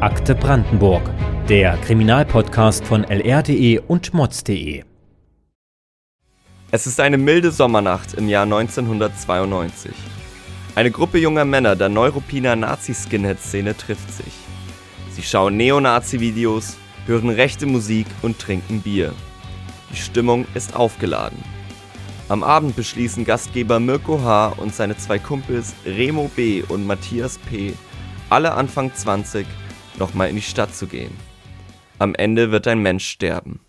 Akte Brandenburg, der Kriminalpodcast von lr.de und mods.de. Es ist eine milde Sommernacht im Jahr 1992. Eine Gruppe junger Männer der Neuruppiner Nazi-Skinhead-Szene trifft sich. Sie schauen Neonazi-Videos, hören rechte Musik und trinken Bier. Die Stimmung ist aufgeladen. Am Abend beschließen Gastgeber Mirko H. und seine zwei Kumpels Remo B. und Matthias P., alle Anfang 20, nochmal in die Stadt zu gehen. Am Ende wird ein Mensch sterben.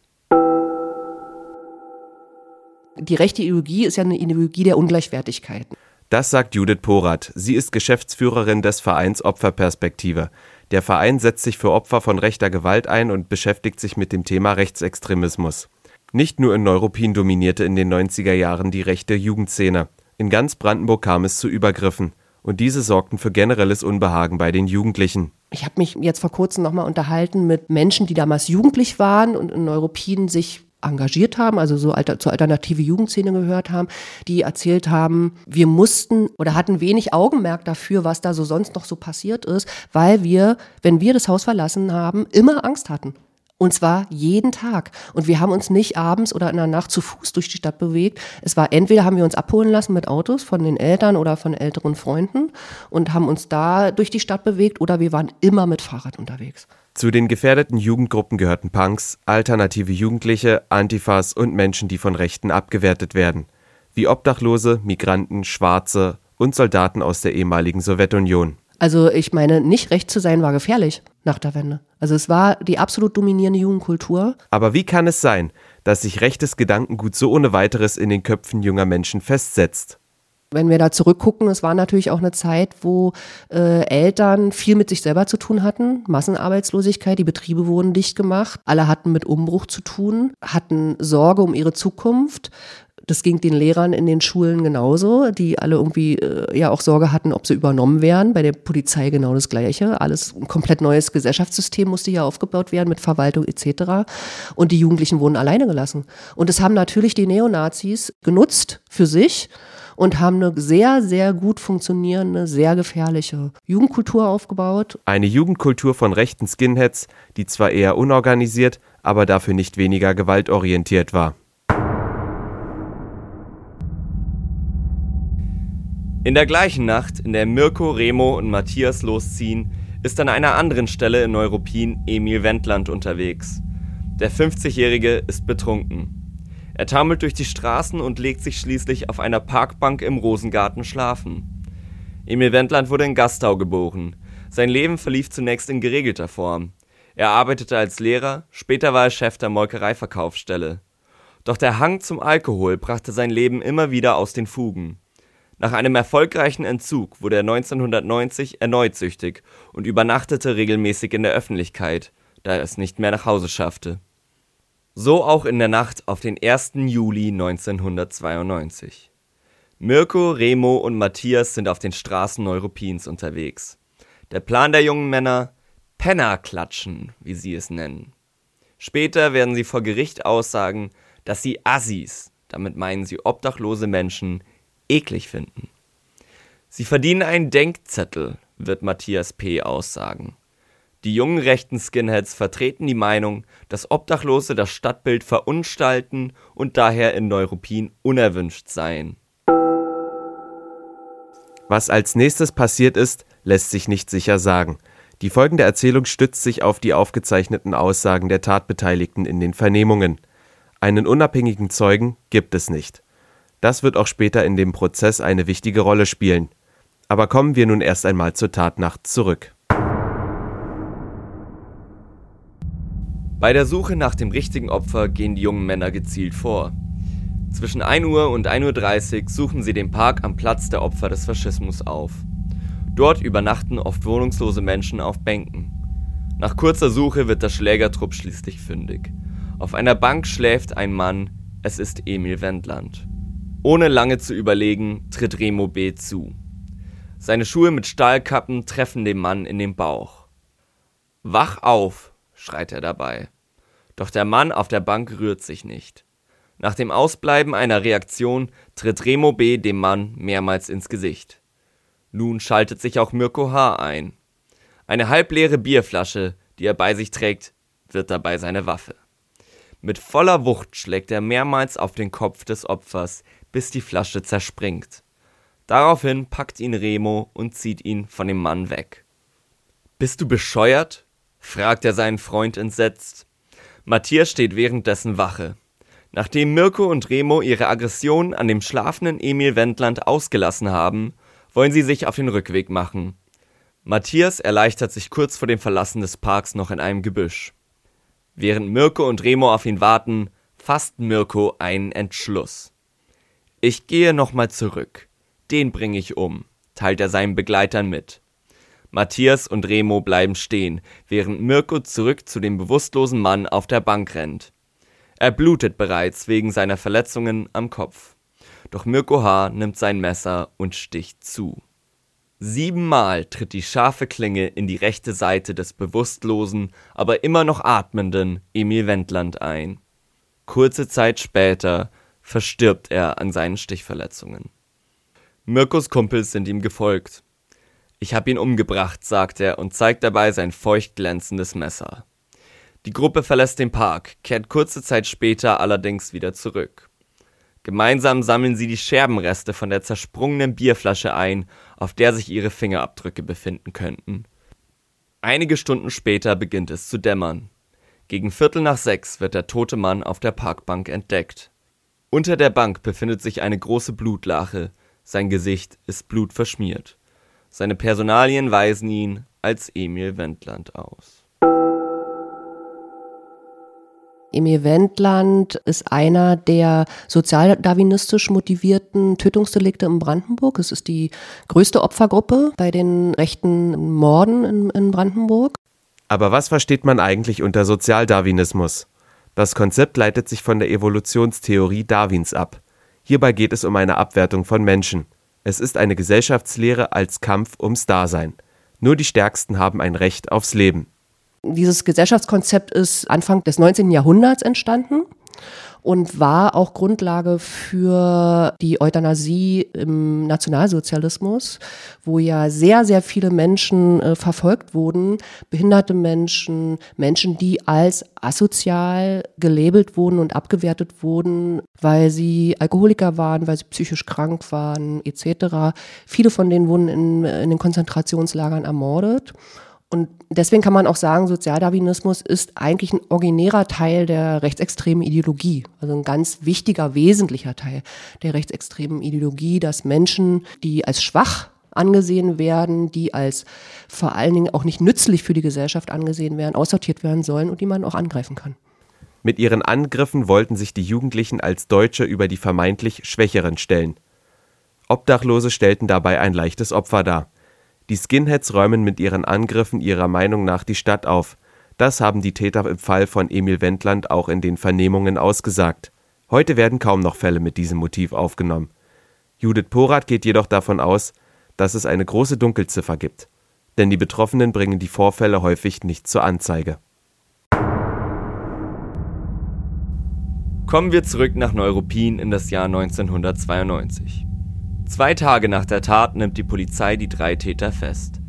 Die rechte Ideologie ist ja eine Ideologie der Ungleichwertigkeiten. Das sagt Judith Porath. Sie ist Geschäftsführerin des Vereins Opferperspektive. Der Verein setzt sich für Opfer von rechter Gewalt ein und beschäftigt sich mit dem Thema Rechtsextremismus. Nicht nur in Neuruppin dominierte in den 90er Jahren die rechte Jugendszene. In ganz Brandenburg kam es zu Übergriffen. Und diese sorgten für generelles Unbehagen bei den Jugendlichen. Ich habe mich jetzt vor kurzem nochmal unterhalten mit Menschen, die damals jugendlich waren und in Neuruppin sich engagiert haben, also so alter, zur alternative Jugendszene gehört haben, die erzählt haben, wir mussten oder hatten wenig Augenmerk dafür, was da so sonst noch so passiert ist, weil wir, wenn wir das Haus verlassen haben, immer Angst hatten. Und zwar jeden Tag. Und wir haben uns nicht abends oder in der Nacht zu Fuß durch die Stadt bewegt. Es war entweder haben wir uns abholen lassen mit Autos von den Eltern oder von älteren Freunden und haben uns da durch die Stadt bewegt oder wir waren immer mit Fahrrad unterwegs. Zu den gefährdeten Jugendgruppen gehörten Punks, alternative Jugendliche, Antifas und Menschen, die von Rechten abgewertet werden, wie Obdachlose, Migranten, Schwarze und Soldaten aus der ehemaligen Sowjetunion. Also ich meine, nicht recht zu sein war gefährlich nach der Wende. Also es war die absolut dominierende Jugendkultur. Aber wie kann es sein, dass sich rechtes Gedankengut so ohne weiteres in den Köpfen junger Menschen festsetzt? Wenn wir da zurückgucken, es war natürlich auch eine Zeit, wo äh, Eltern viel mit sich selber zu tun hatten. Massenarbeitslosigkeit, die Betriebe wurden dicht gemacht. Alle hatten mit Umbruch zu tun, hatten Sorge um ihre Zukunft. Das ging den Lehrern in den Schulen genauso, die alle irgendwie äh, ja auch Sorge hatten, ob sie übernommen werden. Bei der Polizei genau das Gleiche. Alles ein komplett neues Gesellschaftssystem musste hier aufgebaut werden mit Verwaltung etc. Und die Jugendlichen wurden alleine gelassen. Und das haben natürlich die Neonazis genutzt für sich und haben eine sehr, sehr gut funktionierende, sehr gefährliche Jugendkultur aufgebaut. Eine Jugendkultur von rechten Skinheads, die zwar eher unorganisiert, aber dafür nicht weniger gewaltorientiert war. In der gleichen Nacht, in der Mirko, Remo und Matthias losziehen, ist an einer anderen Stelle in Neuruppin Emil Wendland unterwegs. Der 50-Jährige ist betrunken. Er taumelt durch die Straßen und legt sich schließlich auf einer Parkbank im Rosengarten schlafen. Emil Wendland wurde in Gastau geboren. Sein Leben verlief zunächst in geregelter Form. Er arbeitete als Lehrer, später war er Chef der Molkereiverkaufsstelle. Doch der Hang zum Alkohol brachte sein Leben immer wieder aus den Fugen. Nach einem erfolgreichen Entzug wurde er 1990 erneut süchtig und übernachtete regelmäßig in der Öffentlichkeit, da er es nicht mehr nach Hause schaffte. So auch in der Nacht auf den 1. Juli 1992. Mirko, Remo und Matthias sind auf den Straßen Neuruppins unterwegs. Der Plan der jungen Männer: Penner klatschen, wie sie es nennen. Später werden sie vor Gericht aussagen, dass sie Assis, damit meinen sie obdachlose Menschen, eklig finden. Sie verdienen einen Denkzettel, wird Matthias P. aussagen. Die jungen rechten Skinheads vertreten die Meinung, dass Obdachlose das Stadtbild verunstalten und daher in Neuruppin unerwünscht seien. Was als nächstes passiert ist, lässt sich nicht sicher sagen. Die folgende Erzählung stützt sich auf die aufgezeichneten Aussagen der Tatbeteiligten in den Vernehmungen. Einen unabhängigen Zeugen gibt es nicht. Das wird auch später in dem Prozess eine wichtige Rolle spielen. Aber kommen wir nun erst einmal zur Tatnacht zurück. Bei der Suche nach dem richtigen Opfer gehen die jungen Männer gezielt vor. Zwischen 1 Uhr und 1.30 Uhr suchen sie den Park am Platz der Opfer des Faschismus auf. Dort übernachten oft wohnungslose Menschen auf Bänken. Nach kurzer Suche wird der Schlägertrupp schließlich fündig. Auf einer Bank schläft ein Mann, es ist Emil Wendland. Ohne lange zu überlegen, tritt Remo B. zu. Seine Schuhe mit Stahlkappen treffen den Mann in den Bauch. Wach auf, schreit er dabei. Doch der Mann auf der Bank rührt sich nicht. Nach dem Ausbleiben einer Reaktion tritt Remo B. dem Mann mehrmals ins Gesicht. Nun schaltet sich auch Mirko H. ein. Eine halbleere Bierflasche, die er bei sich trägt, wird dabei seine Waffe. Mit voller Wucht schlägt er mehrmals auf den Kopf des Opfers, bis die Flasche zerspringt. Daraufhin packt ihn Remo und zieht ihn von dem Mann weg. Bist du bescheuert? fragt er seinen Freund entsetzt. Matthias steht währenddessen Wache. Nachdem Mirko und Remo ihre Aggression an dem schlafenden Emil Wendland ausgelassen haben, wollen sie sich auf den Rückweg machen. Matthias erleichtert sich kurz vor dem Verlassen des Parks noch in einem Gebüsch. Während Mirko und Remo auf ihn warten, fasst Mirko einen Entschluss. Ich gehe nochmal zurück. Den bringe ich um, teilt er seinen Begleitern mit. Matthias und Remo bleiben stehen, während Mirko zurück zu dem bewusstlosen Mann auf der Bank rennt. Er blutet bereits wegen seiner Verletzungen am Kopf. Doch Mirko H. nimmt sein Messer und sticht zu. Siebenmal tritt die scharfe Klinge in die rechte Seite des bewusstlosen, aber immer noch atmenden Emil Wendland ein. Kurze Zeit später verstirbt er an seinen Stichverletzungen. Mirkos Kumpels sind ihm gefolgt. Ich hab ihn umgebracht, sagt er und zeigt dabei sein feucht glänzendes Messer. Die Gruppe verlässt den Park, kehrt kurze Zeit später allerdings wieder zurück. Gemeinsam sammeln sie die Scherbenreste von der zersprungenen Bierflasche ein, auf der sich ihre Fingerabdrücke befinden könnten. Einige Stunden später beginnt es zu dämmern. Gegen Viertel nach sechs wird der tote Mann auf der Parkbank entdeckt. Unter der Bank befindet sich eine große Blutlache, sein Gesicht ist blutverschmiert. Seine Personalien weisen ihn als Emil Wendland aus. Emil Wendland ist einer der sozialdarwinistisch motivierten Tötungsdelikte in Brandenburg. Es ist die größte Opfergruppe bei den rechten Morden in, in Brandenburg. Aber was versteht man eigentlich unter Sozialdarwinismus? Das Konzept leitet sich von der Evolutionstheorie Darwins ab. Hierbei geht es um eine Abwertung von Menschen. Es ist eine Gesellschaftslehre als Kampf ums Dasein. Nur die Stärksten haben ein Recht aufs Leben. Dieses Gesellschaftskonzept ist Anfang des 19. Jahrhunderts entstanden und war auch Grundlage für die Euthanasie im Nationalsozialismus, wo ja sehr, sehr viele Menschen äh, verfolgt wurden, behinderte Menschen, Menschen, die als asozial gelabelt wurden und abgewertet wurden, weil sie Alkoholiker waren, weil sie psychisch krank waren, etc. Viele von denen wurden in, in den Konzentrationslagern ermordet. Und deswegen kann man auch sagen, Sozialdarwinismus ist eigentlich ein originärer Teil der rechtsextremen Ideologie, also ein ganz wichtiger, wesentlicher Teil der rechtsextremen Ideologie, dass Menschen, die als schwach angesehen werden, die als vor allen Dingen auch nicht nützlich für die Gesellschaft angesehen werden, aussortiert werden sollen und die man auch angreifen kann. Mit ihren Angriffen wollten sich die Jugendlichen als Deutsche über die vermeintlich Schwächeren stellen. Obdachlose stellten dabei ein leichtes Opfer dar. Die Skinheads räumen mit ihren Angriffen ihrer Meinung nach die Stadt auf. Das haben die Täter im Fall von Emil Wendland auch in den Vernehmungen ausgesagt. Heute werden kaum noch Fälle mit diesem Motiv aufgenommen. Judith Porath geht jedoch davon aus, dass es eine große Dunkelziffer gibt. Denn die Betroffenen bringen die Vorfälle häufig nicht zur Anzeige. Kommen wir zurück nach Neuruppin in das Jahr 1992. Zwei Tage nach der Tat nimmt die Polizei die drei Täter fest.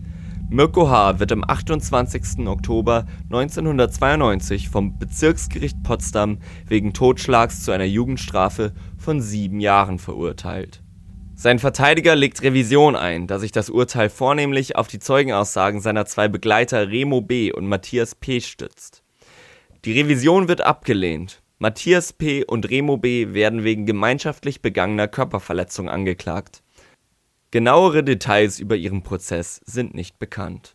Mirko H. wird am 28. Oktober 1992 vom Bezirksgericht Potsdam wegen Totschlags zu einer Jugendstrafe von sieben Jahren verurteilt. Sein Verteidiger legt Revision ein, da sich das Urteil vornehmlich auf die Zeugenaussagen seiner zwei Begleiter Remo B. und Matthias P. stützt. Die Revision wird abgelehnt. Matthias P. und Remo B. werden wegen gemeinschaftlich begangener Körperverletzung angeklagt. Genauere Details über ihren Prozess sind nicht bekannt.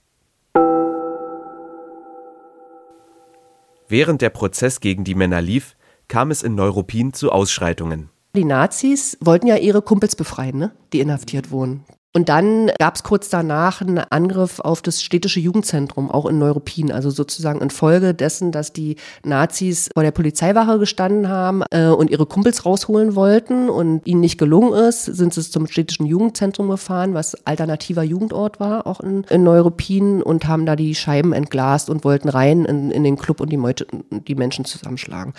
Während der Prozess gegen die Männer lief, kam es in Neuruppin zu Ausschreitungen. Die Nazis wollten ja ihre Kumpels befreien, ne? die inhaftiert wurden. Und dann gab es kurz danach einen Angriff auf das städtische Jugendzentrum, auch in Neuruppin. Also sozusagen infolge dessen, dass die Nazis vor der Polizeiwache gestanden haben äh, und ihre Kumpels rausholen wollten und ihnen nicht gelungen ist, sind sie zum städtischen Jugendzentrum gefahren, was alternativer Jugendort war, auch in, in Neuruppin und haben da die Scheiben entglast und wollten rein in, in den Club und die, Meute, die Menschen zusammenschlagen.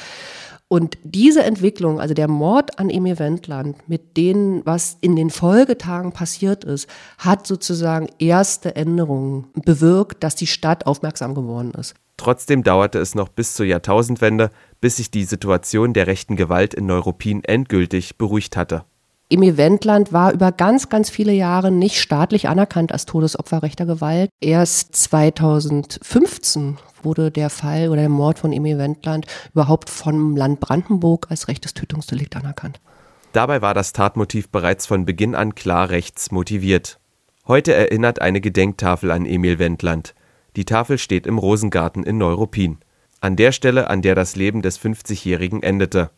Und diese Entwicklung, also der Mord an Emil Wendland mit dem, was in den Folgetagen passiert ist, hat sozusagen erste Änderungen bewirkt, dass die Stadt aufmerksam geworden ist. Trotzdem dauerte es noch bis zur Jahrtausendwende, bis sich die Situation der rechten Gewalt in Neuruppin endgültig beruhigt hatte. Emil Wendland war über ganz, ganz viele Jahre nicht staatlich anerkannt als Todesopfer rechter Gewalt. Erst 2015 wurde der Fall oder der Mord von Emil Wendland überhaupt vom Land Brandenburg als rechtes Tötungsdelikt anerkannt. Dabei war das Tatmotiv bereits von Beginn an klar rechts motiviert. Heute erinnert eine Gedenktafel an Emil Wendland. Die Tafel steht im Rosengarten in Neuruppin. An der Stelle, an der das Leben des 50-Jährigen endete.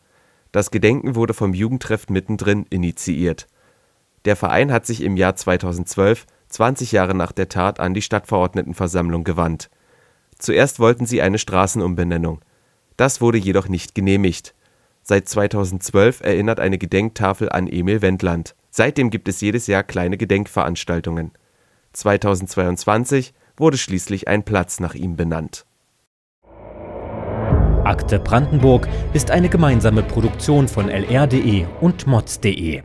Das Gedenken wurde vom Jugendtreff Mittendrin initiiert. Der Verein hat sich im Jahr 2012, 20 Jahre nach der Tat, an die Stadtverordnetenversammlung gewandt. Zuerst wollten sie eine Straßenumbenennung. Das wurde jedoch nicht genehmigt. Seit 2012 erinnert eine Gedenktafel an Emil Wendland. Seitdem gibt es jedes Jahr kleine Gedenkveranstaltungen. 2022 wurde schließlich ein Platz nach ihm benannt Akte Brandenburg ist eine gemeinsame Produktion von lr.de und mods.de.